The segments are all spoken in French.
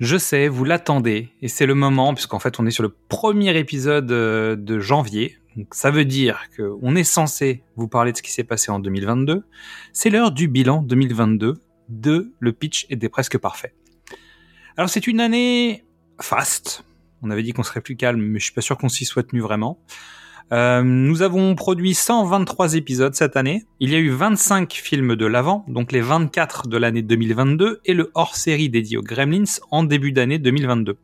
Je sais, vous l'attendez, et c'est le moment, puisqu'en fait on est sur le premier épisode euh, de janvier, donc ça veut dire qu'on est censé vous parler de ce qui s'est passé en 2022. C'est l'heure du bilan 2022 de Le Pitch était presque parfait. Alors c'est une année fast, on avait dit qu'on serait plus calme, mais je suis pas sûr qu'on s'y soit tenu vraiment. Euh, nous avons produit 123 épisodes cette année. Il y a eu 25 films de l'avant, donc les 24 de l'année 2022, et le hors-série dédié aux Gremlins en début d'année 2022.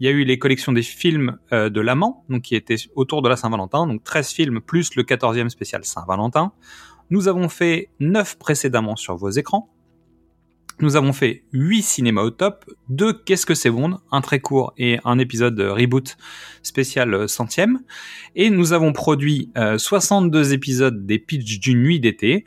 Il y a eu les collections des films euh, de l'amant, donc qui étaient autour de la Saint-Valentin, donc 13 films plus le 14e spécial Saint-Valentin. Nous avons fait 9 précédemment sur vos écrans. Nous avons fait 8 cinémas au top, 2 Qu'est-ce que c'est bon, un très court et un épisode reboot spécial centième. Et nous avons produit 62 euh, épisodes des pitchs d'une nuit d'été,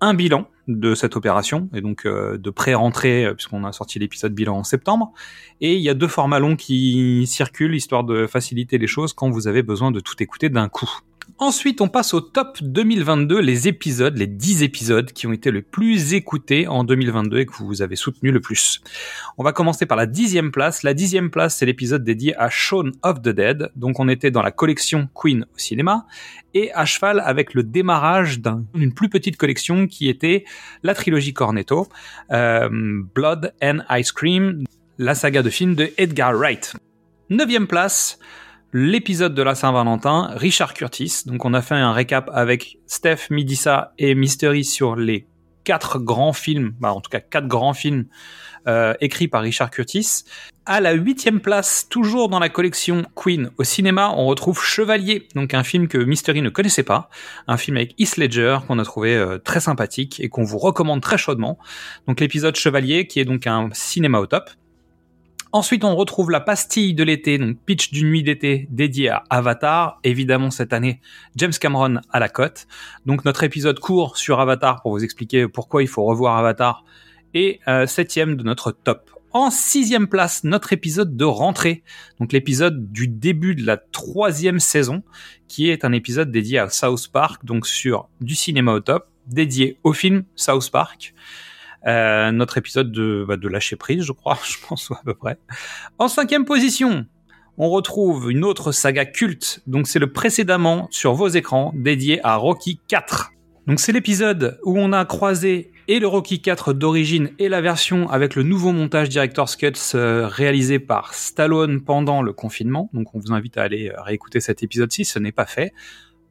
un bilan de cette opération, et donc euh, de pré-rentrée, euh, puisqu'on a sorti l'épisode bilan en septembre. Et il y a deux formats longs qui circulent, histoire de faciliter les choses quand vous avez besoin de tout écouter d'un coup. Ensuite, on passe au top 2022, les épisodes, les 10 épisodes qui ont été le plus écoutés en 2022 et que vous avez soutenu le plus. On va commencer par la dixième place. La dixième place, c'est l'épisode dédié à Shaun of the Dead. Donc, on était dans la collection Queen au cinéma et à cheval avec le démarrage d'une plus petite collection qui était la trilogie Cornetto, euh, Blood and Ice Cream, la saga de films de Edgar Wright. Neuvième place, l'épisode de la Saint-Valentin, Richard Curtis. Donc on a fait un récap avec Steph, Midissa et Mystery sur les quatre grands films, bah en tout cas quatre grands films euh, écrits par Richard Curtis. À la huitième place, toujours dans la collection Queen au cinéma, on retrouve Chevalier, donc un film que Mystery ne connaissait pas, un film avec Heath Ledger qu'on a trouvé euh, très sympathique et qu'on vous recommande très chaudement. Donc l'épisode Chevalier qui est donc un cinéma au top. Ensuite, on retrouve la pastille de l'été, donc pitch d'une nuit d'été dédié à Avatar. Évidemment, cette année, James Cameron à la cote. Donc, notre épisode court sur Avatar pour vous expliquer pourquoi il faut revoir Avatar. Et euh, septième de notre top. En sixième place, notre épisode de rentrée. Donc, l'épisode du début de la troisième saison, qui est un épisode dédié à South Park, donc sur du cinéma au top, dédié au film South Park. Euh, notre épisode de, bah, de lâcher prise, je crois, je pense à peu près. En cinquième position, on retrouve une autre saga culte. Donc c'est le précédemment sur vos écrans dédié à Rocky 4. Donc c'est l'épisode où on a croisé et le Rocky 4 d'origine et la version avec le nouveau montage Director's Cuts euh, réalisé par Stallone pendant le confinement. Donc on vous invite à aller euh, réécouter cet épisode si ce n'est pas fait.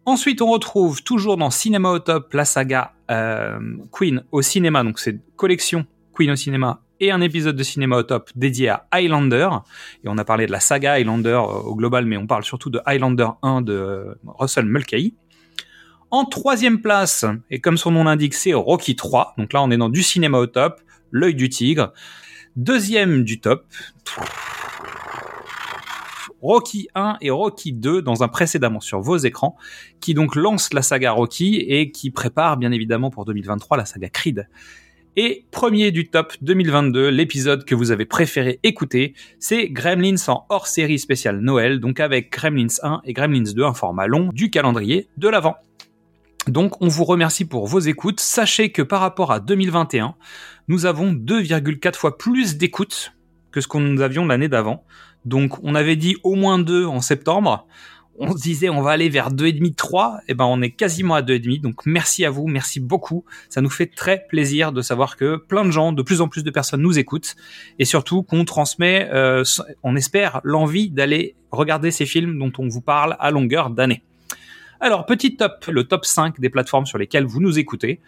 Ensuite, on retrouve toujours dans Cinéma au top la saga Queen au cinéma, donc c'est collection Queen au cinéma et un épisode de Cinéma au top dédié à Highlander. Et on a parlé de la saga Highlander euh, au global, mais on parle surtout de Highlander 1 de euh, Russell Mulcahy. En troisième place, et comme son nom l'indique, c'est Rocky 3. Donc là, on est dans du cinéma au top, l'œil du tigre. Deuxième du top. Rocky 1 et Rocky 2 dans un précédemment sur vos écrans, qui donc lance la saga Rocky et qui prépare bien évidemment pour 2023 la saga Creed. Et premier du top 2022, l'épisode que vous avez préféré écouter, c'est Gremlins en hors série spéciale Noël, donc avec Gremlins 1 et Gremlins 2, un format long du calendrier de l'avant. Donc on vous remercie pour vos écoutes. Sachez que par rapport à 2021, nous avons 2,4 fois plus d'écoutes que ce que nous avions l'année d'avant. Donc on avait dit au moins 2 en septembre. On se disait on va aller vers 2,5, 3. Et ben on est quasiment à 2,5. Donc merci à vous, merci beaucoup. Ça nous fait très plaisir de savoir que plein de gens, de plus en plus de personnes nous écoutent. Et surtout qu'on transmet, euh, on espère, l'envie d'aller regarder ces films dont on vous parle à longueur d'année. Alors petit top, le top 5 des plateformes sur lesquelles vous nous écoutez.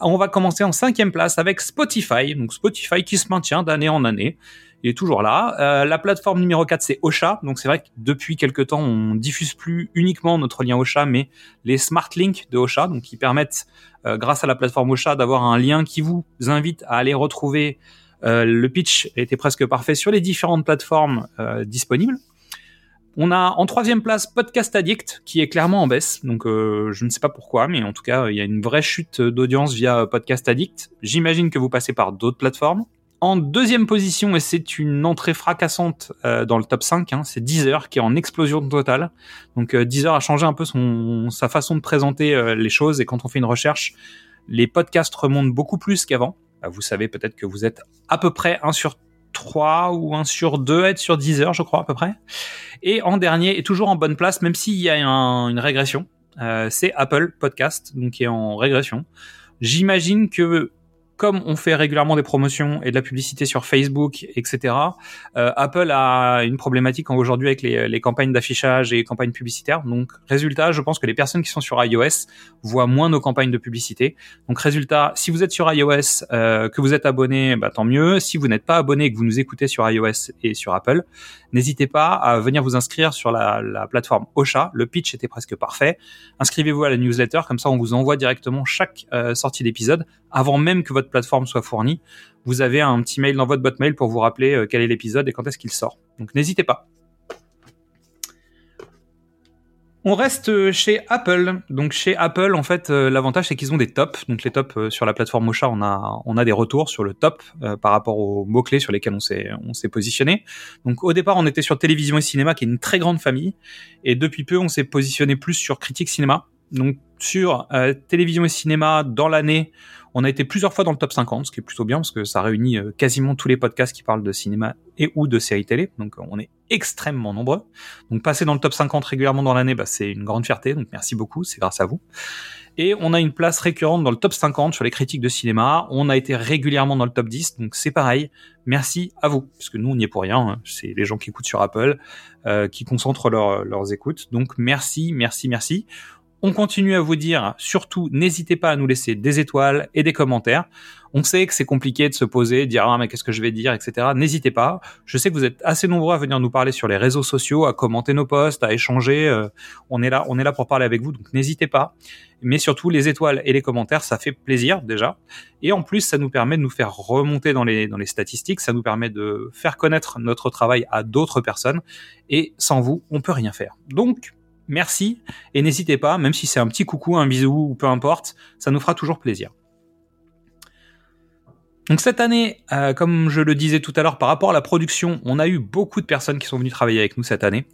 On va commencer en cinquième place avec Spotify. Donc Spotify qui se maintient d'année en année il est toujours là. Euh, la plateforme numéro 4, c'est Ocha. Donc c'est vrai que depuis quelques temps, on diffuse plus uniquement notre lien Ocha, mais les smart links de Ocha, donc qui permettent, euh, grâce à la plateforme Ocha, d'avoir un lien qui vous invite à aller retrouver euh, le pitch était presque parfait sur les différentes plateformes disponibles. On a en troisième place Podcast Addict qui est clairement en baisse, donc je ne sais pas pourquoi, mais en tout cas il y a une vraie chute d'audience via Podcast Addict. J'imagine que vous passez par d'autres plateformes. En deuxième position, et c'est une entrée fracassante euh, dans le top 5, hein, c'est Deezer qui est en explosion totale. Donc euh, Deezer a changé un peu son, sa façon de présenter euh, les choses et quand on fait une recherche, les podcasts remontent beaucoup plus qu'avant. Bah, vous savez peut-être que vous êtes à peu près un sur 3 ou 1 sur 2 être sur 10 heures, je crois à peu près. Et en dernier, et toujours en bonne place, même s'il y a une régression, euh, c'est Apple Podcast, donc qui est en régression. J'imagine que comme on fait régulièrement des promotions et de la publicité sur Facebook, etc., euh, Apple a une problématique aujourd'hui avec les, les campagnes d'affichage et campagnes publicitaires. Donc, résultat, je pense que les personnes qui sont sur iOS voient moins nos campagnes de publicité. Donc, résultat, si vous êtes sur iOS, euh, que vous êtes abonné, bah, tant mieux. Si vous n'êtes pas abonné et que vous nous écoutez sur iOS et sur Apple, n'hésitez pas à venir vous inscrire sur la, la plateforme Ocha. Le pitch était presque parfait. Inscrivez-vous à la newsletter, comme ça on vous envoie directement chaque euh, sortie d'épisode avant même que votre plateforme soit fournie. Vous avez un petit mail dans votre boîte mail pour vous rappeler euh, quel est l'épisode et quand est-ce qu'il sort. Donc n'hésitez pas. On reste euh, chez Apple. Donc chez Apple, en fait, euh, l'avantage c'est qu'ils ont des tops. Donc les tops sur la plateforme Mocha, on a on a des retours sur le top par rapport aux mots clés sur lesquels on s'est on s'est positionné. Donc au départ, on était sur télévision et cinéma, qui est une très grande famille, et depuis peu, on s'est positionné plus sur critique cinéma. Donc sur télévision et cinéma dans l'année, on a été plusieurs fois dans le top 50, ce qui est plutôt bien parce que ça réunit euh, quasiment tous les podcasts qui parlent de cinéma et ou de séries télé. Donc on est extrêmement nombreux. Donc passer dans le top 50 régulièrement dans l'année, bah, c'est une grande fierté. Donc merci beaucoup, c'est grâce à vous. Et on a une place récurrente dans le top 50 sur les critiques de cinéma. On a été régulièrement dans le top 10, donc c'est pareil. Merci à vous, parce que nous on n'y est pour rien. Hein. C'est les gens qui écoutent sur Apple, euh, qui concentrent leurs écoutes. Donc merci, merci, merci. On continue à vous dire, surtout, n'hésitez pas à nous laisser des étoiles et des commentaires. On sait que c'est compliqué de se poser, de dire ah mais qu'est-ce que je vais dire, etc. N'hésitez pas. Je sais que vous êtes assez nombreux à venir nous parler sur les réseaux sociaux, à commenter nos posts, à échanger. Euh, on est là, on est là pour parler avec vous, donc n'hésitez pas. Mais surtout les étoiles et les commentaires, ça fait plaisir déjà. Et en plus, ça nous permet de nous faire remonter dans les dans les statistiques. Ça nous permet de faire connaître notre travail à d'autres personnes. Et sans vous, on peut rien faire. Donc merci et n'hésitez pas, même si c'est un petit coucou, un bisou ou peu importe, ça nous fera toujours plaisir. Donc cette année, euh, comme je le disais tout à l'heure, par rapport à la production, on a eu beaucoup de personnes qui sont venues travailler avec nous cette année.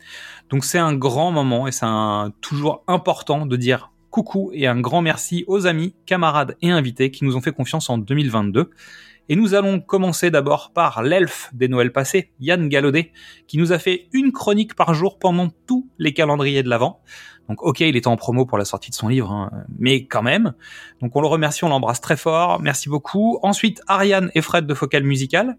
Donc c'est un grand moment et c'est toujours important de dire coucou et un grand merci aux amis, camarades et invités qui nous ont fait confiance en 2022 et nous allons commencer d'abord par l'elfe des Noëls passés, Yann Gallaudet, qui nous a fait une chronique par jour pendant tous les calendriers de l'Avent. Donc ok, il était en promo pour la sortie de son livre, hein, mais quand même. Donc on le remercie, on l'embrasse très fort, merci beaucoup. Ensuite, Ariane et Fred de Focal Musical,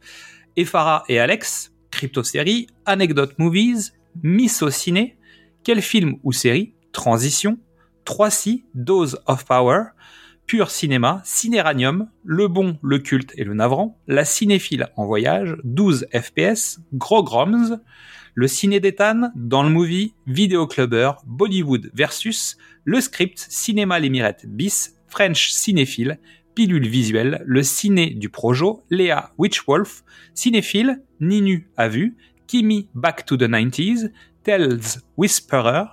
et et Alex, Crypto Série, Anecdote Movies, Misso Ciné, quel film ou série, Transition, 3C, Dose of Power, Pur Cinéma, Cinéranium, Le Bon, Le Culte et Le Navrant, La Cinéphile en voyage, 12 FPS, Gros Groms, Le Ciné d'Ethan, Dans le Movie, Vidéo Clubber, Bollywood versus, Le Script, Cinéma L'Émirette bis, French Cinéphile, Pilule Visuelle, Le Ciné du Projo, Léa Witchwolf, Cinéphile, Ninu à vue, Kimi Back to the 90s, Tells Whisperer,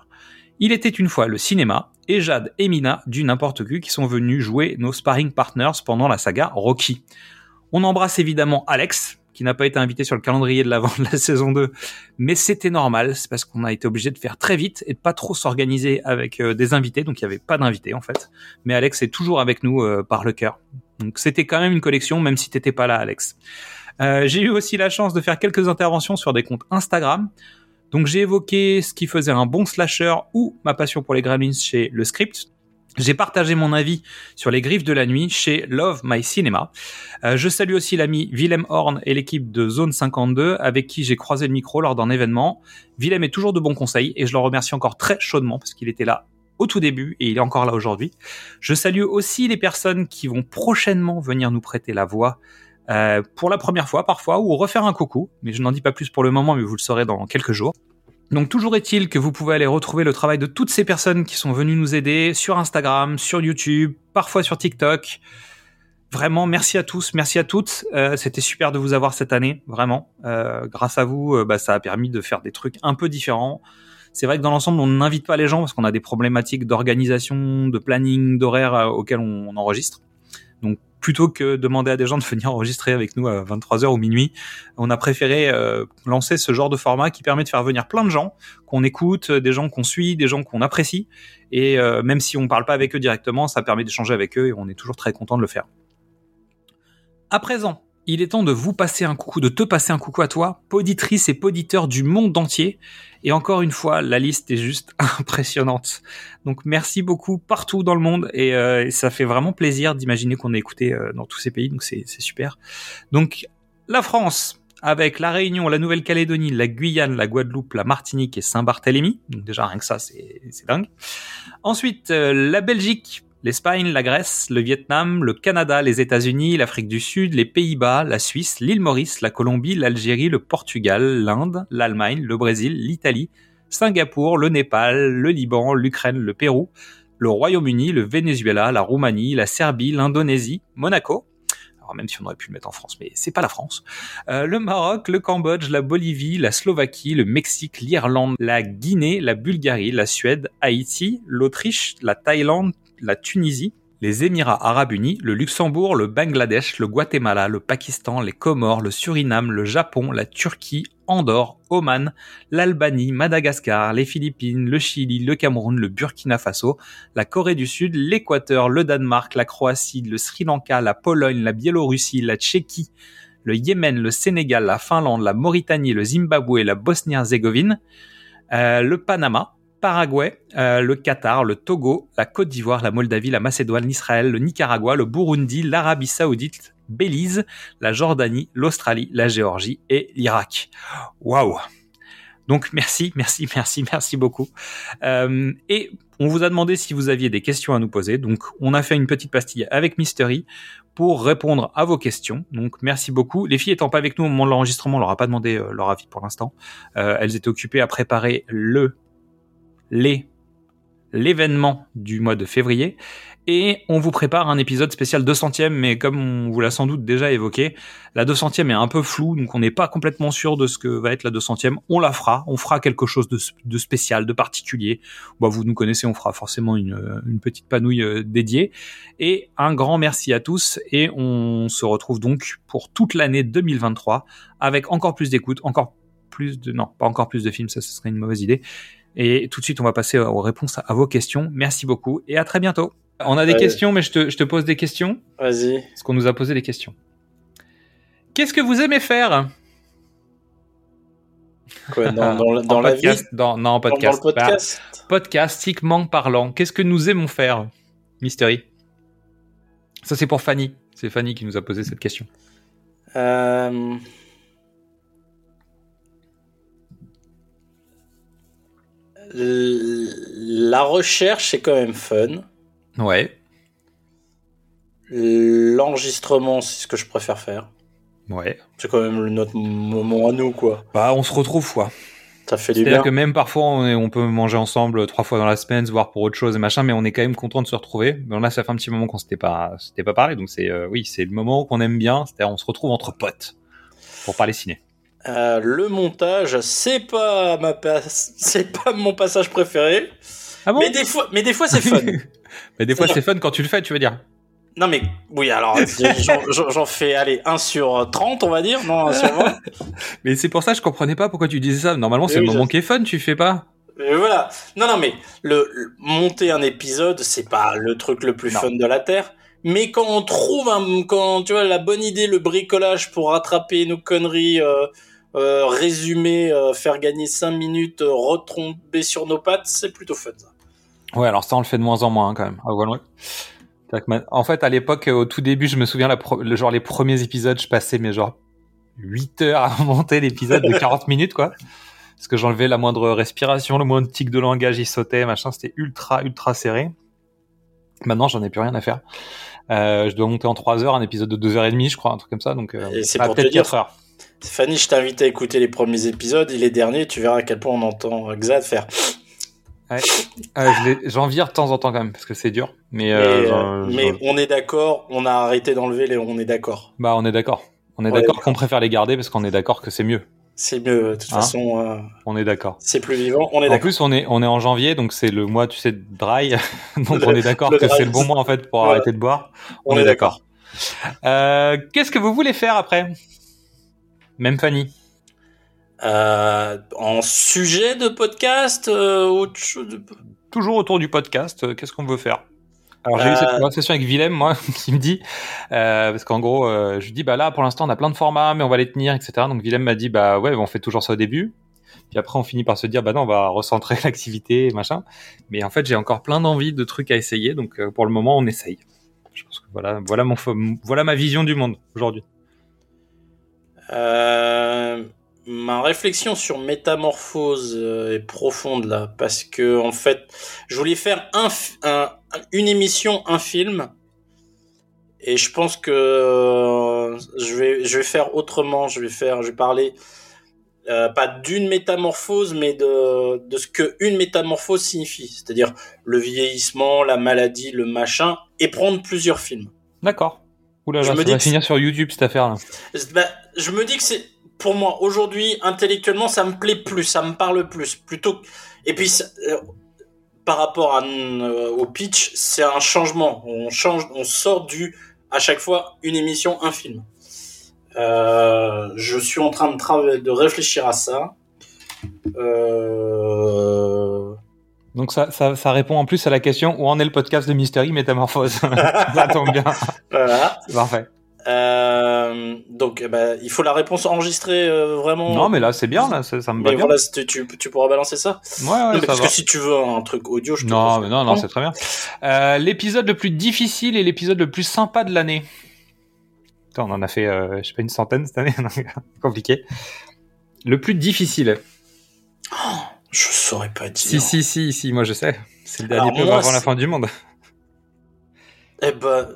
Il était une fois le cinéma, et Jade et Mina du N'importe Qui qui sont venus jouer nos sparring partners pendant la saga Rocky. On embrasse évidemment Alex, qui n'a pas été invité sur le calendrier de l'avant de la saison 2, mais c'était normal, c'est parce qu'on a été obligé de faire très vite et de pas trop s'organiser avec euh, des invités, donc il n'y avait pas d'invités en fait. Mais Alex est toujours avec nous euh, par le cœur. Donc c'était quand même une collection, même si t'étais pas là, Alex. Euh, j'ai eu aussi la chance de faire quelques interventions sur des comptes Instagram. Donc j'ai évoqué ce qui faisait un bon slasher ou ma passion pour les gremlins chez Le Script. J'ai partagé mon avis sur les griffes de la nuit chez Love My Cinema. Euh, je salue aussi l'ami Willem Horn et l'équipe de Zone 52 avec qui j'ai croisé le micro lors d'un événement. Willem est toujours de bons conseils et je le remercie encore très chaudement parce qu'il était là au tout début et il est encore là aujourd'hui. Je salue aussi les personnes qui vont prochainement venir nous prêter la voix euh, pour la première fois parfois, ou refaire un coucou, mais je n'en dis pas plus pour le moment, mais vous le saurez dans quelques jours. Donc toujours est-il que vous pouvez aller retrouver le travail de toutes ces personnes qui sont venues nous aider sur Instagram, sur YouTube, parfois sur TikTok. Vraiment, merci à tous, merci à toutes. Euh, C'était super de vous avoir cette année, vraiment. Euh, grâce à vous, euh, bah, ça a permis de faire des trucs un peu différents. C'est vrai que dans l'ensemble, on n'invite pas les gens parce qu'on a des problématiques d'organisation, de planning, d'horaire euh, auxquels on, on enregistre. Plutôt que demander à des gens de venir enregistrer avec nous à 23h ou minuit, on a préféré euh, lancer ce genre de format qui permet de faire venir plein de gens qu'on écoute, des gens qu'on suit, des gens qu'on apprécie. Et euh, même si on parle pas avec eux directement, ça permet d'échanger avec eux et on est toujours très content de le faire. À présent, il est temps de vous passer un coucou, de te passer un coucou à toi, poditrice et poditeur du monde entier. Et encore une fois, la liste est juste impressionnante. Donc merci beaucoup partout dans le monde et, euh, ça fait vraiment plaisir d'imaginer qu'on est écouté euh, dans tous ces pays. Donc c'est super. Donc la France, avec la Réunion, la Nouvelle-Calédonie, la Guyane, la Guadeloupe, la Martinique et Saint-Barthélemy. Donc déjà rien que ça, c'est dingue. Ensuite, euh, la Belgique, l'Espagne, la Grèce, le Vietnam, le Canada, les États-Unis, l'Afrique du Sud, les Pays-Bas, la Suisse, l'île Maurice, la Colombie, l'Algérie, le Portugal, l'Inde, l'Allemagne, le Brésil, l'Italie, Singapour, le Népal, le Liban, l'Ukraine, le Pérou, le Royaume-Uni, le Venezuela, la Roumanie, la Serbie, l'Indonésie, Monaco, alors même si on aurait pu le mettre en France, mais c'est pas la France. Euh, le Maroc, le Cambodge, la Bolivie, la Slovaquie, le Mexique, l'Irlande, la Guinée, la Bulgarie, la Suède, Haïti, l'Autriche, la Thaïlande, la Tunisie, les Émirats arabes unis, le Luxembourg, le Bangladesh, le Guatemala, le Pakistan, les Comores, le Suriname, le Japon, la Turquie, Andorre, Oman, l'Albanie, Madagascar, les Philippines, le Chili, le Cameroun, le Burkina Faso, la Corée du Sud, l'Équateur, le Danemark, la Croatie, le Sri Lanka, la Pologne, la Biélorussie, la Tchéquie, le Yémen, le Sénégal, la Finlande, la Mauritanie, le Zimbabwe, la Bosnie-Herzégovine, euh, le Panama, Paraguay, euh, le Qatar, le Togo, la Côte d'Ivoire, la Moldavie, la Macédoine, l'Israël, le Nicaragua, le Burundi, l'Arabie Saoudite, Belize, la Jordanie, l'Australie, la Géorgie et l'Irak. Waouh donc merci, merci, merci, merci beaucoup. Euh, et on vous a demandé si vous aviez des questions à nous poser. Donc on a fait une petite pastille avec Mystery pour répondre à vos questions. Donc merci beaucoup. Les filles étant pas avec nous au moment de l'enregistrement, on leur a pas demandé euh, leur avis pour l'instant. Elles étaient occupées à préparer le les l'événement du mois de février et on vous prépare un épisode spécial 200e mais comme on vous l'a sans doute déjà évoqué la 200e est un peu floue donc on n'est pas complètement sûr de ce que va être la 200e on la fera on fera quelque chose de, spécial de particulier. Bah, vous nous connaissez on fera forcément une, une petite panouille euh, dédiée. Et un grand merci à tous et on se retrouve donc pour toute l'année 2023 avec encore plus d'écoute encore plus de non pas encore plus de films ça ce serait une mauvaise idée et tout de suite, on va passer aux réponses à vos questions. Merci beaucoup et à très bientôt. On a des questions, mais je te, je te, pose des questions. Vas-y. Parce qu'on nous a posé des questions. Qu'est-ce que vous aimez faire? Quoi, dans, dans, dans la podcast, vie dans, Non, podcast. Dans le podcast bah, Podcastiquement parlant. Qu'est-ce que nous aimons faire, Mystery? Ça, c'est pour Fanny. C'est Fanny qui nous a posé cette question. Euh... la recherche, c'est quand même fun. Ouais. L'enregistrement, c'est ce que je préfère faire. Ouais. C'est quand même notre moment à nous, quoi. Bah, on se retrouve, quoi. Ça fait du bien. C'est-à-dire que même parfois, on, peut manger ensemble trois fois dans la semaine, se voir pour autre chose et machin, mais on est quand même content de se retrouver. Mais là, ça fait un petit moment qu'on s'était pas, s'était pas parlé, donc c'est, euh, oui, c'est le moment qu'on aime bien. C'est-à-dire, on se retrouve entre potes pour parler ciné. Euh, le montage, c'est pas ma c'est pas mon passage préféré. Ah bon mais des fois, mais des fois c'est fun. mais des fois c'est fun quand tu le fais, tu veux dire Non mais oui, alors j'en fais aller 1 sur 30, on va dire, non 1 sur 20. mais c'est pour ça que je comprenais pas pourquoi tu disais ça. Normalement, c'est le moment qui est fun, tu fais pas mais voilà. Non non mais le, monter un épisode, c'est pas le truc le plus fun de la terre. Mais quand on trouve un, quand tu vois la bonne idée, le bricolage pour rattraper nos conneries, euh, euh, résumer, euh, faire gagner 5 minutes, euh, retomber sur nos pattes, c'est plutôt fun ça. Ouais, alors ça on le fait de moins en moins hein, quand même. Ah, en fait, à l'époque, au tout début, je me souviens, la le, genre les premiers épisodes, je passais mes genre 8 heures à monter l'épisode de 40 minutes, quoi. Parce que j'enlevais la moindre respiration, le moindre tic de langage, il sautait, machin, c'était ultra, ultra serré. Maintenant, j'en ai plus rien à faire. je dois monter en 3 heures un épisode de 2 heures et demie, je crois, un truc comme ça. Donc, c'est bah, peut-être 4 heures. Fanny, je t'invite à écouter les premiers épisodes et les derniers, tu verras à quel point on entend Xad faire. Ouais. J'en vire de temps en temps quand même parce que c'est dur. Mais, euh, euh, on est d'accord, on a arrêté d'enlever les. On est d'accord. Bah, on est d'accord. On est d'accord qu'on préfère les garder parce qu'on est d'accord que c'est mieux. C'est mieux, de toute hein façon. Euh, on est d'accord. C'est plus vivant, on est En plus, on est, on est en janvier, donc c'est le mois, tu sais, dry. donc on est d'accord que c'est le bon mois en fait pour arrêter de boire. On, est d'accord. Qu'est-ce que vous voulez faire après? Même Fanny. Euh, en sujet de podcast, euh, Toujours autour du podcast, euh, qu'est-ce qu'on veut faire? Alors j'ai eu cette conversation avec Willem, moi, qui me dit, parce qu'en gros, je lui dis, bah là, pour l'instant, on a plein de formats, mais on va les tenir, etc. Donc Willem m'a dit, bah ouais, on fait toujours ça au début. Puis après, on finit par se dire, bah non, on va recentrer l'activité, machin. Mais en fait, j'ai encore plein d'envie de trucs à essayer. Donc, euh, pour le moment, on essaye. Je pense que voilà, voilà mon, voilà ma vision du monde aujourd'hui. Euh, ma réflexion sur métamorphose euh, est profonde là, parce que en fait, je voulais faire un, une émission, un film, et je pense que je vais, je vais faire autrement. Je vais faire, je vais parler euh, pas d'une métamorphose, mais de, de ce que une métamorphose signifie, c'est-à-dire le vieillissement, la maladie, le machin, et prendre plusieurs films. D'accord. Oula, je me ça dis va finir sur YouTube cette affaire-là. Bah, je me dis que c'est, pour moi, aujourd'hui, intellectuellement, ça me plaît plus, ça me parle plus, plutôt. Et puis, euh, par rapport à, euh, au pitch, c'est un changement. On change, on sort du, à chaque fois, une émission, un film. Euh, je suis en train de, de réfléchir à ça. Euh... Donc ça, ça, ça, répond en plus à la question où en est le podcast de Mystery Métamorphose. ça tombe bien. Voilà. Parfait. Euh, donc, eh ben, il faut la réponse enregistrée euh, vraiment. Non, mais là, c'est bien, là, ça, me va bien. Voilà, tu, tu, pourras balancer ça. Ouais, ouais, non, parce que si tu veux un truc audio, je te Non, mais non, non, c'est très bien. Euh, l'épisode le plus difficile et l'épisode le plus sympa de l'année on en a fait, je sais pas, une centaine cette année. Compliqué. Le plus difficile. Je saurais pas dire. Si, si, si, si, moi je sais. C'est le dernier peu avant la fin du monde. Eh ben.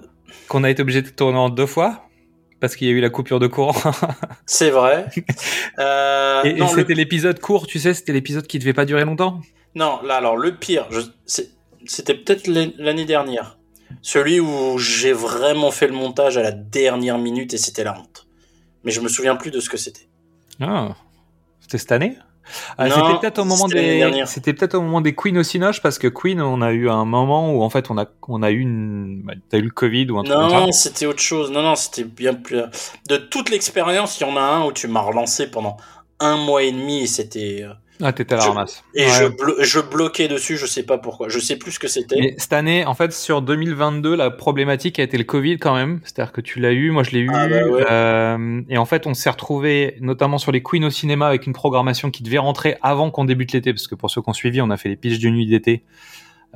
Qu'on a été obligé de tourner en deux fois parce qu'il y a eu la coupure de courant. C'est vrai. Euh, et, c'était l'épisode court, tu sais, c'était l'épisode qui devait pas durer longtemps. Non, là alors le pire, c'était peut-être l'année dernière. Celui où j'ai vraiment fait le montage à la dernière minute et c'était la honte. Mais je me souviens plus de ce que c'était. Ah, c'était cette année? Ah, c'était peut-être au moment des c'était peut-être au moment des Queen au Cinoche parce que Queen on a eu un moment où en fait on a on a eu une bah, t'as eu le Covid ou un truc comme ça. Non, c'était autre chose. Non non, c'était bien plus de toute l'expérience, il y en a un où tu m'as relancé pendant un mois et demi et c'était euh, ah, t'étais à la ramasse. Et je, je, bloquais dessus, je sais pas pourquoi. Je sais plus ce que c'était. cette année, en fait, sur 2022, la problématique a été le Covid quand même. C'est-à-dire que tu l'as eu, moi je l'ai eu. Ah, bah euh, et en fait, on s'est retrouvé notamment sur les Queen au cinéma avec une programmation qui devait rentrer avant qu'on débute l'été, parce que pour ceux qui ont suivi, on a fait les pitches de nuit d'été.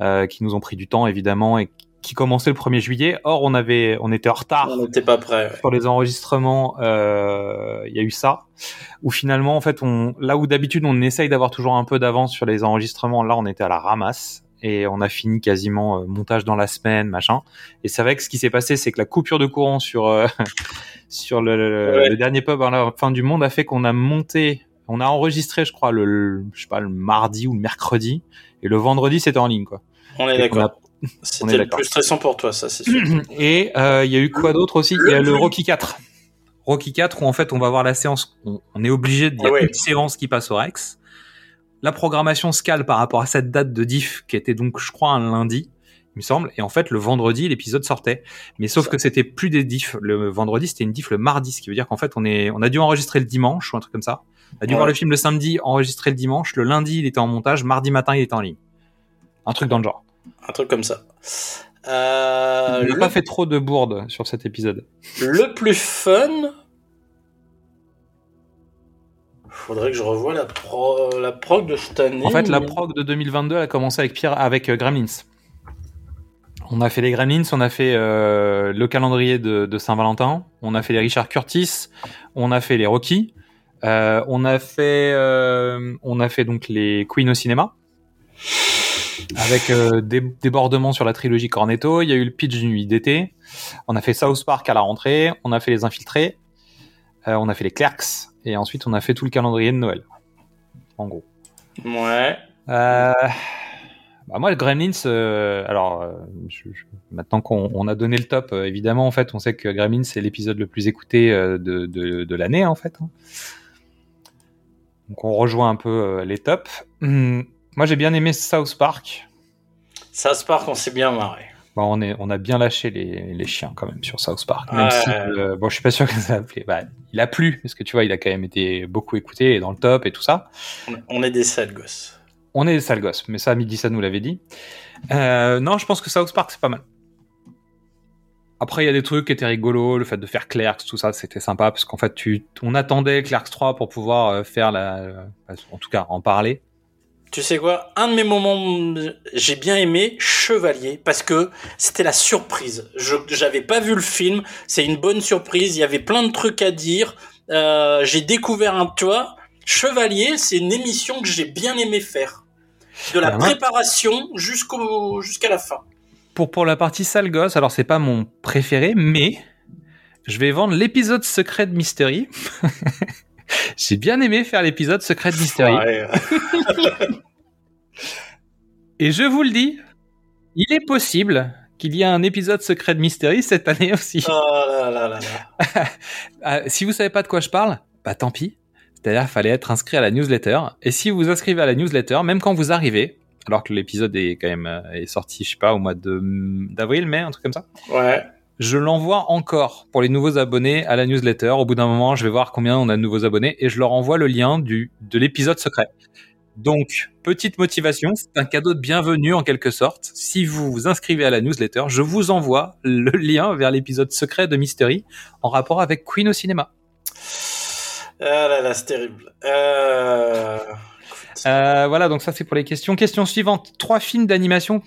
Euh, qui nous ont pris du temps évidemment et qui commençait le 1er juillet. Or, on avait, on était en retard. On n'était pas prêt. Sur les enregistrements, euh, il y a eu ça. Où finalement, en fait, on, là où d'habitude on essaye d'avoir toujours un peu d'avance sur les enregistrements, là, on était à la ramasse et on a fini quasiment euh, montage dans la semaine, machin. Et c'est vrai que ce qui s'est passé, c'est que la coupure de courant sur euh, sur le, le, dernier pub à la fin du monde a fait qu'on a monté, on a enregistré, je crois, le, je sais pas, le mardi ou le mercredi, et le vendredi c'était en ligne, quoi. On est d'accord. C'était le plus stressant pour toi, ça, c'est sûr. Et euh, il y a eu quoi d'autre aussi? Il y a le Rocky 4. Rocky 4 où en fait on va voir la séance, on, est obligé de dire ah une séance qui passe au Rex. La programmation se cale par rapport à cette date de diff qui était donc je crois un lundi, il me semble. Et en fait le vendredi l'épisode sortait, mais sauf que c'était plus des diffs. Le vendredi c'était une diff le mardi, ce qui veut dire qu'en fait on est, on a dû enregistrer le dimanche ou un truc comme ça. On a dû voir le film le samedi, enregistrer le dimanche. Le lundi il était en montage, mardi matin il était en ligne. Un truc dans le genre. Un truc comme ça. Euh, n'a pas fait trop de bourdes sur cet épisode. Le plus fun. Faudrait que je revoie la, pro... la prog de cette année. En fait, la prog de 2022 a commencé avec Pierre, avec euh, Gremlins. On a fait les Gremlins, on a fait euh, le calendrier de, Saint-Valentin, on a fait les Richard Curtis, on a fait les Rocky, euh, on a fait, on a fait donc les Queen au cinéma avec euh, des débordements sur la trilogie Cornetto. Il y a eu le pitch d'une nuit d'été. On a fait South Park à la rentrée. On a fait les Infiltrés. Euh, on a fait les Clerks. Et ensuite, on a fait tout le calendrier de Noël. En gros. Ouais. Euh, bah moi, le Gremlins, alors maintenant qu'on a donné le top, évidemment, en fait, on sait que Gremlins c'est l'épisode le plus écouté de, de, de l'année, en fait. Hein. Donc on rejoint un peu les tops. Hum, moi, j'ai bien aimé South Park. South Park, on s'est bien marré. Bon, on, est, on a bien lâché les, les chiens quand même sur South Park. Même si, euh, bon, je suis pas sûr que ça a plu. Bah, il a plu, parce que tu vois, il a quand même été beaucoup écouté et dans le top et tout ça. On est des sales gosses. On est des sales gosses, mais ça, Midi, ça nous l'avait dit. Euh, non, je pense que South Park, c'est pas mal. Après, il y a des trucs qui étaient rigolos, le fait de faire Clerks, tout ça, c'était sympa, parce qu'en fait, tu, on attendait Clerks 3 pour pouvoir euh, faire la, en tout cas, en parler. Tu sais quoi Un de mes moments, j'ai bien aimé Chevalier parce que c'était la surprise. Je j'avais pas vu le film, c'est une bonne surprise. Il y avait plein de trucs à dire. Euh, j'ai découvert un, tu vois, Chevalier, c'est une émission que j'ai bien aimé faire, de la préparation jusqu'au jusqu'à la fin. Pour pour la partie sale gosse, alors c'est pas mon préféré, mais je vais vendre l'épisode secret de Mystery. J'ai bien aimé faire l'épisode Secret Mystery. Et je vous le dis, il est possible qu'il y ait un épisode Secret Mystery cette année aussi. Oh là là là ah, si vous savez pas de quoi je parle, bah tant pis. C'est-à-dire, fallait être inscrit à la newsletter. Et si vous vous inscrivez à la newsletter, même quand vous arrivez, alors que l'épisode est quand même euh, est sorti, je sais pas, au mois de d'avril, mai, un truc comme ça. Ouais je l'envoie encore pour les nouveaux abonnés à la newsletter. Au bout d'un moment, je vais voir combien on a de nouveaux abonnés et je leur envoie le lien du, de l'épisode secret. Donc, petite motivation, c'est un cadeau de bienvenue en quelque sorte. Si vous vous inscrivez à la newsletter, je vous envoie le lien vers l'épisode secret de Mystery en rapport avec Queen au cinéma. Ah là là, c'est terrible. Euh... Euh, voilà, donc ça c'est pour les questions. Question suivante. Trois films d'animation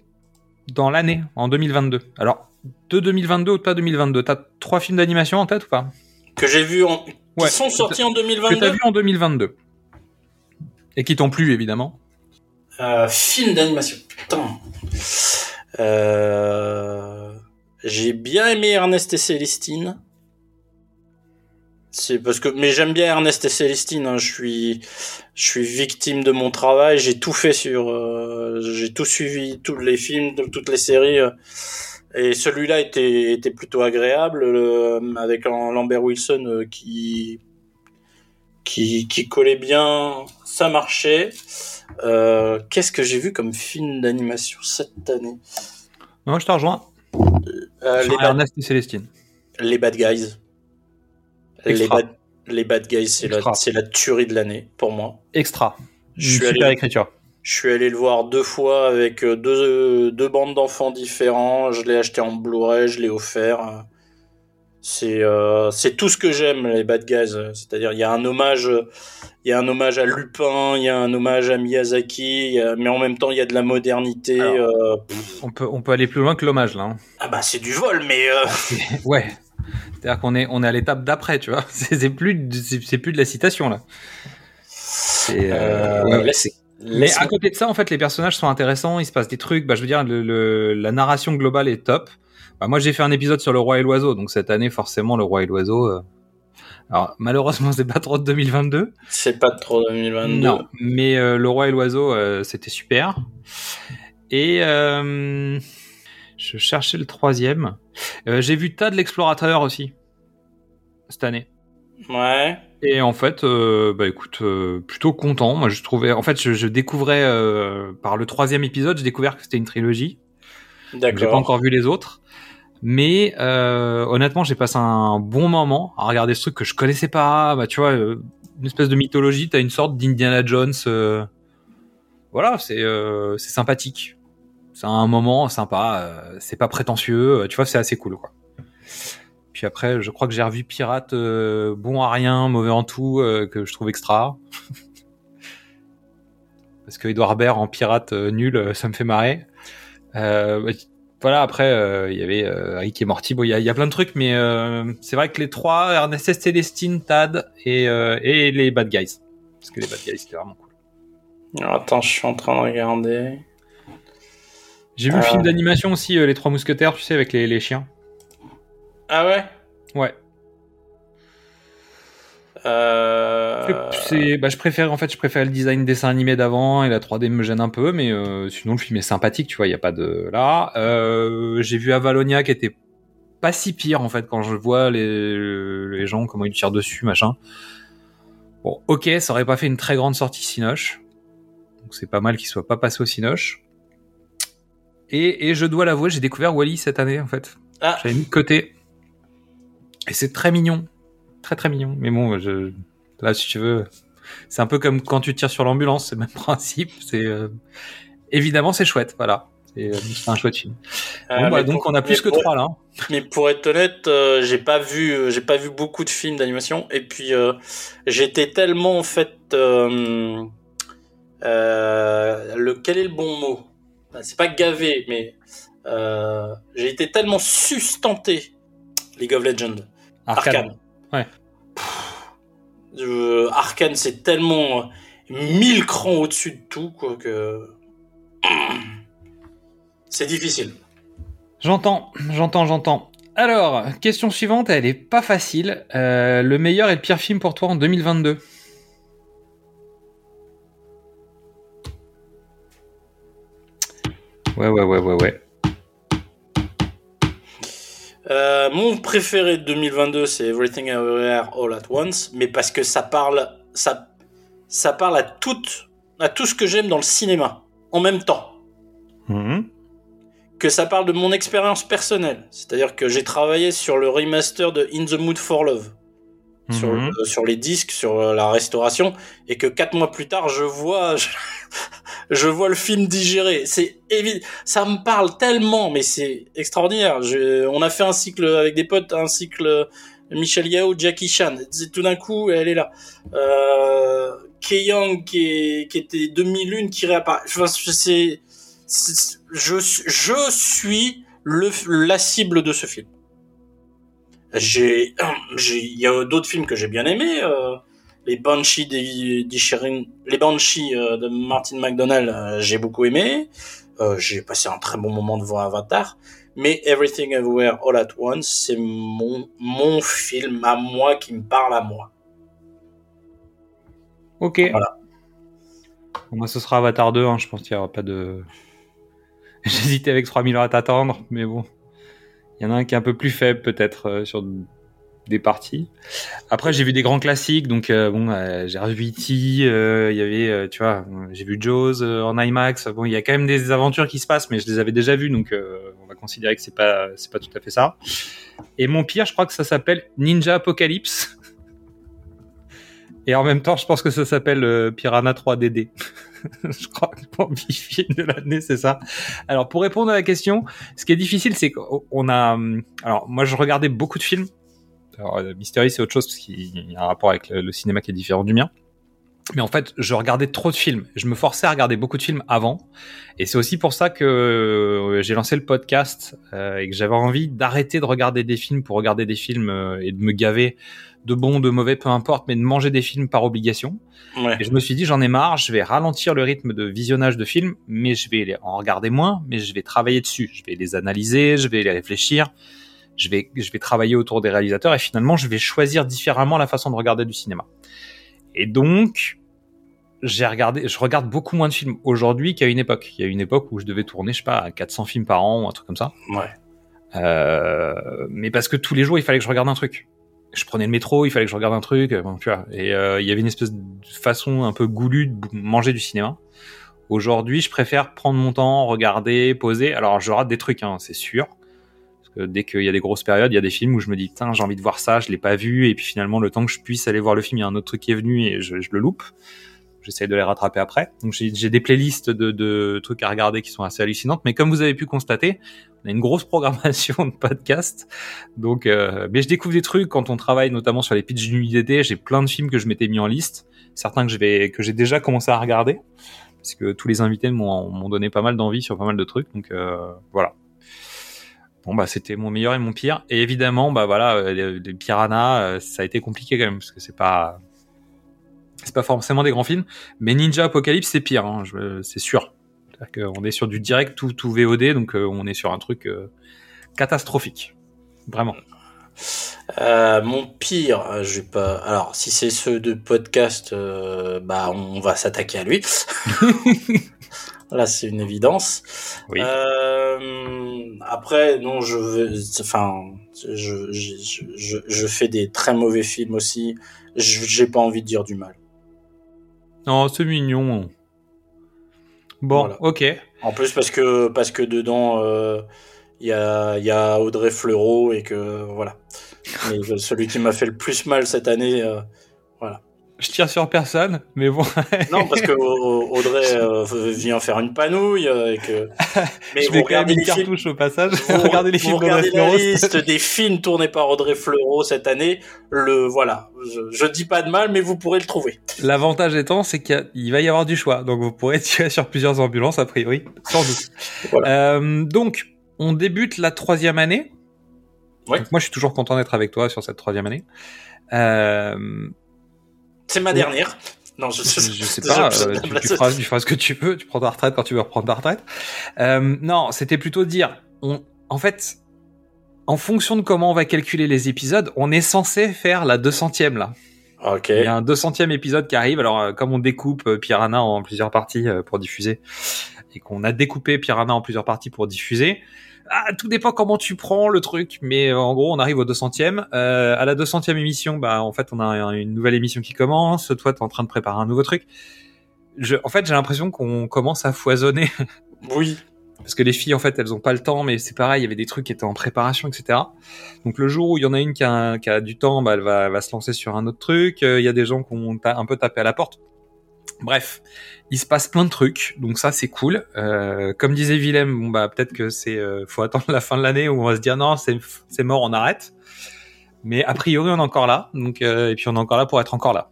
dans l'année, en 2022. Alors, de 2022 ou pas 2022 T'as trois films d'animation en tête ou pas? Que j'ai vu en... Qui sont sortis en 2022 Que t'as vu en 2022. Et qui t'ont plu, évidemment. Euh, film d'animation. Putain. Euh... J'ai bien aimé Ernest et Célestine. C'est parce que, mais j'aime bien Ernest et Célestine. Hein. Je suis, je suis victime de mon travail. J'ai tout fait sur, euh, j'ai tout suivi, tous les films, toutes les séries. Euh. Et celui-là était, était plutôt agréable, avec Lambert Wilson euh, qui, qui, qui collait bien, ça marchait. Qu'est-ce que j'ai vu comme film d'animation cette année? Non, je te rejoins. Les Ernest et Célestine. Les Bad Guys. Les bad, les bad, Guys, c'est la, la tuerie de l'année pour moi. Extra. Je suis super allé, écriture. Je suis allé le voir deux fois avec euh, deux, deux bandes d'enfants différents. Je l'ai acheté en Blu-ray, je l'ai offert. C'est euh, c'est tout ce que j'aime les Bad Guys. C'est-à-dire il y a un hommage, il y a un hommage à Lupin, il y a un hommage à Miyazaki, mais en même temps il y a de la modernité. euh, on peut on peut aller plus loin que l'hommage là. Hein. Ah bah c'est du vol, mais euh... ouais. C'est-à-dire qu'on est on est à l'étape d'après, tu vois. C'est plus c'est plus de la citation là. C'est euh, ouais, mais à côté de ça, en fait, les personnages sont intéressants, il se passe des trucs. Bah, je veux dire, le, la narration globale est top. Bah, moi, j'ai fait un épisode sur le roi et l'oiseau, donc cette année, forcément, le roi et l'oiseau. Euh... Alors, malheureusement, c'est pas trop de 2022. C'est pas trop 2022. Non, mais euh, le roi et l'oiseau, euh, c'était super. Et euh, je cherchais le troisième. j'ai vu Tas de l'explorateur aussi cette année. Ouais. Et en fait, euh, bah écoute, euh, plutôt content. Moi, je trouvais, en fait, je, je découvrais euh, par le troisième épisode, j'ai découvert que c'était une trilogie. D'accord. J'ai pas encore vu les autres, mais euh, honnêtement, j'ai passé un bon moment à regarder ce truc que je connaissais pas. Bah, tu vois, euh, une espèce de mythologie. T'as une sorte d'Indiana Jones. Euh, voilà, c'est c'est sympathique. C'est un moment sympa. c'est pas prétentieux. Tu vois, c'est assez cool, quoi. Puis après, je crois que j'ai revu Pirate euh, bon à rien, mauvais en tout, euh, que je trouve extra. Parce que Edouard Baird en pirate euh, nul, ça me fait marrer. Bah, voilà, après, il y avait Rick et Morty. Bon, il y a, plein de trucs, mais c'est vrai que les trois, Ernest Célestine, Tad et, et les Bad Guys. Parce que les Bad Guys, c'était vraiment cool. attends, je suis en train de regarder. J'ai vu le film d'animation aussi, Les Trois Mousquetaires, tu sais, avec les, les chiens. Ah ouais? Ouais. Euh... Bah, je préfère en fait, je préfère le design dessin animé d'avant et la 3D me gêne un peu, mais euh, sinon le film est sympathique, tu vois, il y a pas de là. Euh, j'ai vu Avalonia qui était pas si pire en fait quand je vois les, les gens comment ils tirent dessus, machin. Bon, ok, ça aurait pas fait une très grande sortie Cinoche, donc c'est pas mal qu'il soit pas passé au Cinoche. Et, et je dois l'avouer, j'ai découvert Wally cette année en fait. Ah. J'avais mis de côté. Et c'est très mignon. Très très mignon. Mais bon, je... là, si tu veux, c'est un peu comme quand tu tires sur l'ambulance, c'est le même principe. C'est euh, Évidemment, c'est chouette, voilà. c'était un chouette film. Bah, donc on a plus que trois là. Hein. Mais pour être honnête, j'ai pas vu, j'ai pas vu beaucoup de films d'animation. Et puis j'étais tellement en fait, le quel est le bon mot? C'est pas gavé, mais j'ai été tellement sustenté League of Legends. Arcane. Ouais. Arkane, c'est tellement mille crans au-dessus de tout, quoi, que. C'est difficile. J'entends, j'entends, j'entends. Alors, question suivante, elle est pas facile. Euh, le meilleur et le pire film pour toi en 2022 Ouais, ouais, ouais, ouais, ouais. Euh, mon préféré de 2022, c'est Everything Everywhere All at Once, mais parce que ça parle, ça, ça parle à tout, à tout ce que j'aime dans le cinéma, en même temps. Mhm. Que ça parle de mon expérience personnelle. C'est-à-dire que j'ai travaillé sur le remaster de In the Mood for Love. Sur, Mhm. euh, sur les disques, sur euh, la restauration, et que quatre mois plus tard, je vois, je, je vois le film digéré. C'est évident, ça me parle tellement, mais c'est extraordinaire. Je, on a fait un cycle avec des potes, un cycle Michel Yao, Jackie Chan. Tout d'un coup, elle est là. Euh, Kei Young qui, est- qui était 2001 qui réapparaît. Enfin, c'est- je, je suis le, la cible de ce film. J'ai, il y a d'autres films que j'ai bien aimés. euh, les Banshees les Banshees euh, de Martin McDonald, euh, j'ai beaucoup aimé. Euh, j'ai passé un très bon moment devant Avatar. Mais Everything Everywhere All at Once, c'est mon, mon film à moi qui me parle à moi. Ok. Voilà. Moi, ce sera Avatar 2, hein, je pense qu'il n'y aura pas de. J'hésitais avec 3000 heures à t'attendre, mais bon. Il y en a un qui est un peu plus faible, peut-être, euh, sur des parties. Après, j'ai vu des grands classiques, donc euh, bon, euh, E.T., euh, il y avait, tu vois, j'ai vu Jaws en IMAX. Bon, il y a quand même des aventures qui se passent, mais je les avais déjà vues, donc on va considérer que c'est pas, c'est pas tout à fait ça. Et mon pire, je crois que ça s'appelle Ninja Apocalypse. Et en même temps, je pense que ça s'appelle Piranha 3DD. je crois que mon film de l'année, c'est ça. Alors, pour répondre à la question, ce qui est difficile, c'est qu'on a... hum, Alors, moi, je regardais beaucoup de films. Alors, euh, Mystery, c'est autre chose, parce qu'il y a un rapport avec le cinéma qui est différent du mien. Mais en fait, je regardais trop de films. Je me forçais à regarder beaucoup de films avant. Et c'est aussi pour ça que euh, j'ai lancé le podcast euh, et que j'avais envie d'arrêter de regarder des films pour regarder des films euh, et de me gaver de bons, de mauvais, peu importe, mais de manger des films par obligation. Ouais. Et je me suis dit, j'en ai marre, je vais ralentir le rythme de visionnage de films, mais je vais en regarder moins, mais je vais travailler dessus. Je vais les analyser, je vais les réfléchir, je vais, je vais travailler autour des réalisateurs et finalement, je vais choisir différemment la façon de regarder du cinéma. Et donc, j'ai regardé, je regarde beaucoup moins de films aujourd'hui qu'à une époque. Il y a une époque où je devais tourner, je sais pas, à 400 films par an ou un truc comme ça. Ouais. Euh, mais parce que tous les jours, il fallait que je regarde un truc. Je prenais le métro, il fallait que je regarde un truc, bon, tu vois. Et euh, il y avait une espèce de façon un peu goulue de manger du cinéma. Aujourd'hui, je préfère prendre mon temps, regarder, poser. Alors, je rate des trucs, hein, c'est sûr. Que dès qu'il y a des grosses périodes, il y a des films où je me dis, putain, j'ai envie de voir ça, je l'ai pas vu, et puis finalement, le temps que je puisse aller voir le film, il y a un autre truc qui est venu et je, le loupe. J'essaie de les rattraper après. Donc, j'ai des playlists de, trucs à regarder qui sont assez hallucinantes. Mais comme vous avez pu constater, on a une grosse programmation de podcasts. Donc, euh, mais je découvre des trucs quand on travaille notamment sur les pitchs du d'été. J'ai plein de films que je m'étais mis en liste, certains que que j'ai déjà commencé à regarder, parce que tous les invités m'ont donné pas mal d'envie sur pas mal de trucs. Donc euh, voilà. Bon bah c'était mon meilleur et mon pire. Et évidemment bah voilà euh, les, les piranhas, euh, ça a été compliqué quand même parce que c'est pas c'est pas forcément des grands films. Mais Ninja Apocalypse c'est pire, hein, c'est sûr. Qu'on est sur du direct tout, tout VOD, donc euh, on est sur un truc euh, catastrophique. Vraiment. Euh, mon pire, je vais pas. Alors, si c'est ceux de podcast, bah, on va s'attaquer à lui. Là, c'est une évidence. Oui. Euh, après, non, je veux. Enfin, je, je, je, je, fais des très mauvais films aussi. Je- J'ai pas envie de dire du mal. Non, c'est mignon. Bon, Voilà. ok. En plus, parce que parce que dedans, euh, il y a il y a Audrey Fleurot et que voilà. Mais celui qui m'a fait le plus mal cette année, euh, voilà. Je tire sur personne, mais bon. non, parce que Audrey euh, vient faire une panouille euh, et que. Mais je vous regardez les cartouches au passage. Vous regardez les films vous regardez la liste des films tournés par Audrey Fleurot cette année. Le voilà, je, je, dis pas de mal, mais vous pourrez le trouver. L'avantage étant, c'est qu'il va y avoir du choix, donc vous pourrez tirer sur plusieurs ambulances a priori, sans doute. Voilà. Euh, donc, on débute la troisième année. Ouais. moi, je suis toujours content d'être avec toi sur cette troisième année. Euh, c'est ma dernière. Non, je, je, je sais pas. Euh, tu, tu, feras, tu, feras, ce que tu veux. Tu prends ta retraite quand tu veux reprendre ta retraite. Euh, non, c'était plutôt dire, on, en fait, en fonction de comment on va calculer les épisodes, on est censé faire la 200e là. Ok. Il y a un 200e épisode qui arrive. Alors, euh, comme on découpe euh, Piranha en plusieurs parties pour diffuser, et qu'on a découpé Piranha en plusieurs parties pour diffuser, ah, tout dépend comment tu prends le truc, mais euh, en gros, on arrive au 200e. Euh, à la 200e émission, bah, en fait, on a une nouvelle émission qui commence. Toi, t'es en train de préparer un nouveau truc. Je, en fait, j'ai l'impression qu'on commence à foisonner. Oui. Parce que les filles, en fait, elles ont pas le temps, mais c'est pareil, il y avait des trucs qui étaient en préparation, etc. Donc le jour où il y en a une qui a, qui a du temps, bah, elle va, va se lancer sur un autre truc. Euh, il y a des gens qui ont un peu tapé à la porte. Bref, il se passe plein de trucs, donc ça c'est cool. Euh, comme disait Willem, bon bah peut-être que c'est euh, faut attendre la fin de l'année où on va se dire non c'est mort, on arrête. Mais a priori on est encore là, donc euh, et puis on est encore là pour être encore là.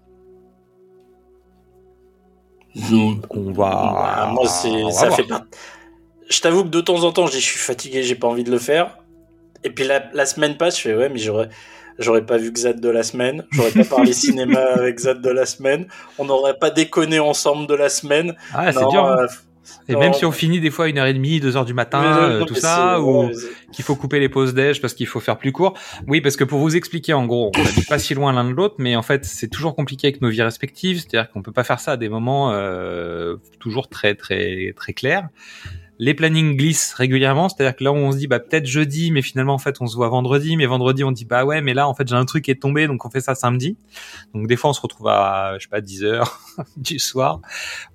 Donc on va. moi c'est ça fait pas. Je t'avoue que de temps en temps je dis je suis fatigué, j'ai pas envie de le faire. Et puis la, la semaine passe, je fais ouais mais j'aurais j'aurais pas vu Xad de la semaine, j'aurais pas parlé cinéma avec Xad de la semaine, on n'aurait pas déconné ensemble de la semaine. Ah, c'est dur. Hein. Euh, et même si on finit des fois à une heure et demie, deux heures du matin, euh, tout ça, ou qu'il faut couper les pauses déj parce qu'il faut faire plus court. Oui, parce que pour vous expliquer, en gros, on n'est pas si loin l'un de l'autre, mais en fait, c'est toujours compliqué avec nos vies respectives. C'est-à-dire qu'on peut pas faire ça à des moments euh, toujours très très très clairs les plannings glissent régulièrement, c'est-à-dire que là on se dit bah peut-être jeudi, mais finalement en fait on se voit vendredi, mais vendredi on dit bah ouais, mais là en fait j'ai un truc qui est tombé, donc on fait ça samedi. Donc des fois on se retrouve à je sais pas 10 heures du soir,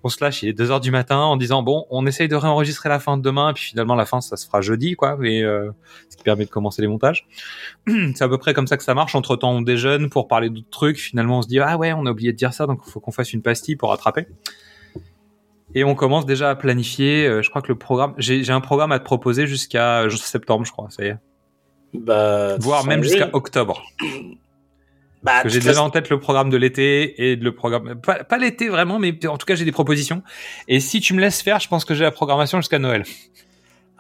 on se lâche il est 2 heures du matin en disant bon on essaye de réenregistrer la fin de demain, et puis finalement la fin ça se fera jeudi quoi, et euh, ce qui permet de commencer les montages. C'est à peu près comme ça que ça marche. Entre temps on déjeune pour parler d'autres trucs, finalement on se dit ah ouais on a oublié de dire ça, donc il faut qu'on fasse une pastille pour rattraper. Et on commence déjà à planifier. Euh, je crois que le programme, j'ai un programme à te proposer jusqu'à septembre, je crois. Ça y est. Bah, voire même jusqu'à octobre. Bah, j'ai déjà en tête le programme de l'été et le programme pas, pas l'été vraiment, mais en tout cas j'ai des propositions. Et si tu me laisses faire, je pense que j'ai la programmation jusqu'à Noël.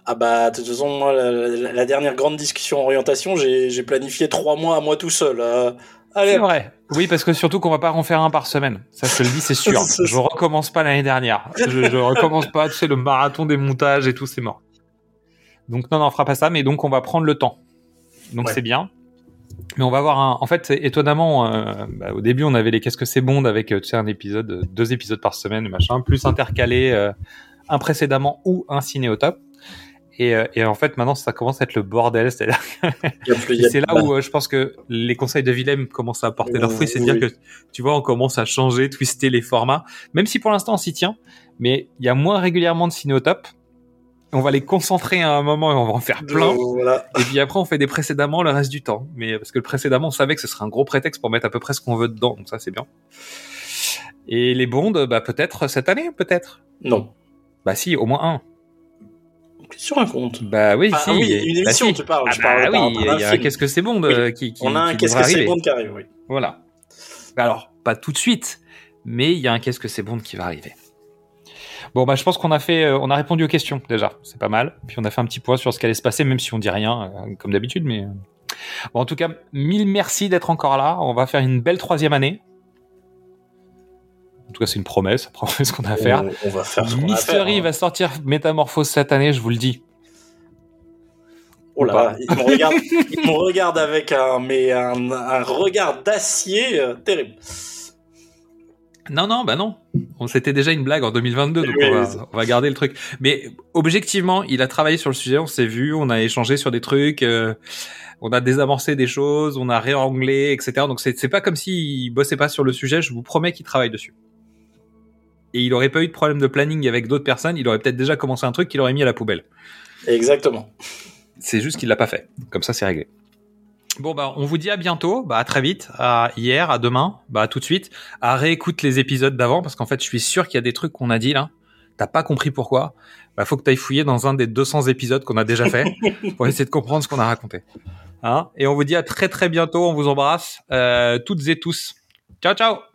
Ah bah de toute façon moi la, la dernière grande discussion orientation j'ai planifié trois mois à moi tout seul. Euh, c'est vrai. Oui, parce que surtout qu'on va pas en faire un par semaine. Ça, je te le dis, c'est sûr. je recommence pas l'année dernière. Je, je recommence pas, tu sais, le marathon des montages et tout, c'est mort. Donc non, non, on fera pas ça, mais donc on va prendre le temps. Donc c'est bien. Mais on va voir un. En fait, étonnamment, euh, bah, au début, on avait les Qu'est-ce que c'est Bond avec, euh, tu sais, un épisode, deux épisodes par semaine, machin, plus intercalé euh, un précédemment ou un ciné au top. Et, euh, et, en fait, maintenant, ça commence à être le bordel. C'est là où euh, je pense que les conseils de Willem commencent à apporter leur fruit. C'est-à-dire que, tu vois, on commence à changer, twister les formats. Même si pour l'instant, on s'y tient. Mais il y a moins régulièrement de cinéotop. On va les concentrer à un moment et on va en faire plein. Et puis après, on fait des précédemment le reste du temps. Mais parce que le précédemment, on savait que ce serait un gros prétexte pour mettre à peu près ce qu'on veut dedans. Donc ça, c'est bien. Et les bondes, bah, peut-être cette année, peut-être? Non. Bah si, au moins un sur un compte. Bah oui, si. oui, une émission, bah, tu parles. Ah bah oui, il y a Qu'est-ce que c'est bon qui, qui, On a un Qu'est-ce que c'est bon qui arrive, oui. Voilà. Alors, pas tout de suite, mais il y a un Qu'est-ce que c'est bon qui va arriver. Bon, bah, je pense qu'on a fait, euh, on a répondu aux questions déjà, c'est pas mal. Puis on a fait un petit point sur ce qui allait se passer, même si on dit rien, euh, comme d'habitude. Mais euh. bon, en tout cas, mille merci d'être encore là. On va faire une belle troisième année. En tout cas, c'est une promesse, après ce qu'on a à faire. On, va faire ce Mystery hein. va sortir Métamorphose cette année, je vous le dis. Oh là, il me regarde, il me regarde avec un, mais un, un regard d'acier euh, terrible. Non, non, bah non. C'était déjà une blague en 2022, donc on, va, on, va, garder le truc. Mais objectivement, il a travaillé sur le sujet, on s'est vu, on a échangé sur des trucs, euh, on a désamorcé des choses, on a réanglé, etc. Donc c'est pas comme s'il bossait pas sur le sujet, je vous promets qu'il travaille dessus et il aurait pas eu de problème de planning avec d'autres personnes, il aurait peut-être déjà commencé un truc qu'il aurait mis à la poubelle. Exactement. C'est juste qu'il l'a pas fait. Comme ça, c'est réglé. Bon bah on vous dit à bientôt, bah à très vite, à hier, à demain, bah à tout de suite, à réécoute les épisodes d'avant parce qu'en fait je suis sûr qu'il y a des trucs qu'on a dit là, t'as pas compris pourquoi. Bah faut que t'ailles fouiller dans un des 200 épisodes qu'on a déjà fait pour essayer de comprendre ce qu'on a raconté. Hein? Et on vous dit à très très bientôt, on vous embrasse euh, toutes et tous. Ciao ciao